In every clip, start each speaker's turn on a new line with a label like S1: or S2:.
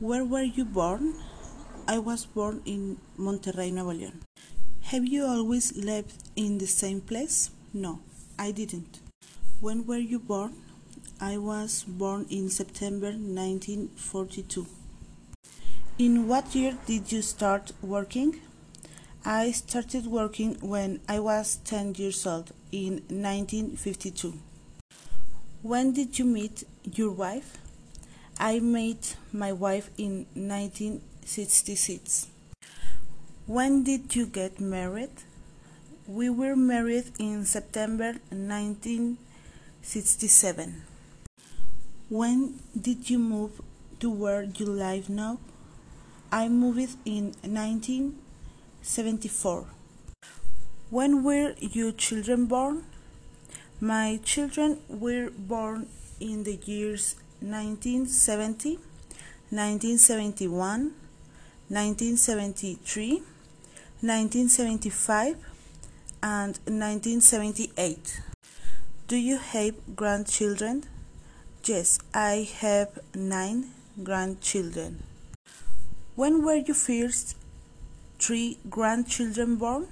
S1: Where were you born? I was born in Monterrey, Nuevo León. Have you always lived in the same place? No, I didn't. When were you born? I was born in September 1942. In what year did you start working? I started working when I was 10 years old in 1952. When did you meet your wife? I met my wife in 1966. When did you get married? We were married in September 1967. When did you move to where you live now? I moved in 1974. When were your children born? My children were born in the years 1970, 1971, 1973, 1975, and 1978. Do you have grandchildren? Yes, I have nine grandchildren. When were your first three grandchildren born?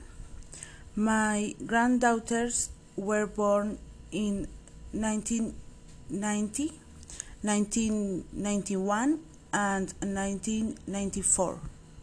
S1: My granddaughters were born in 1990, 1991, and 1994.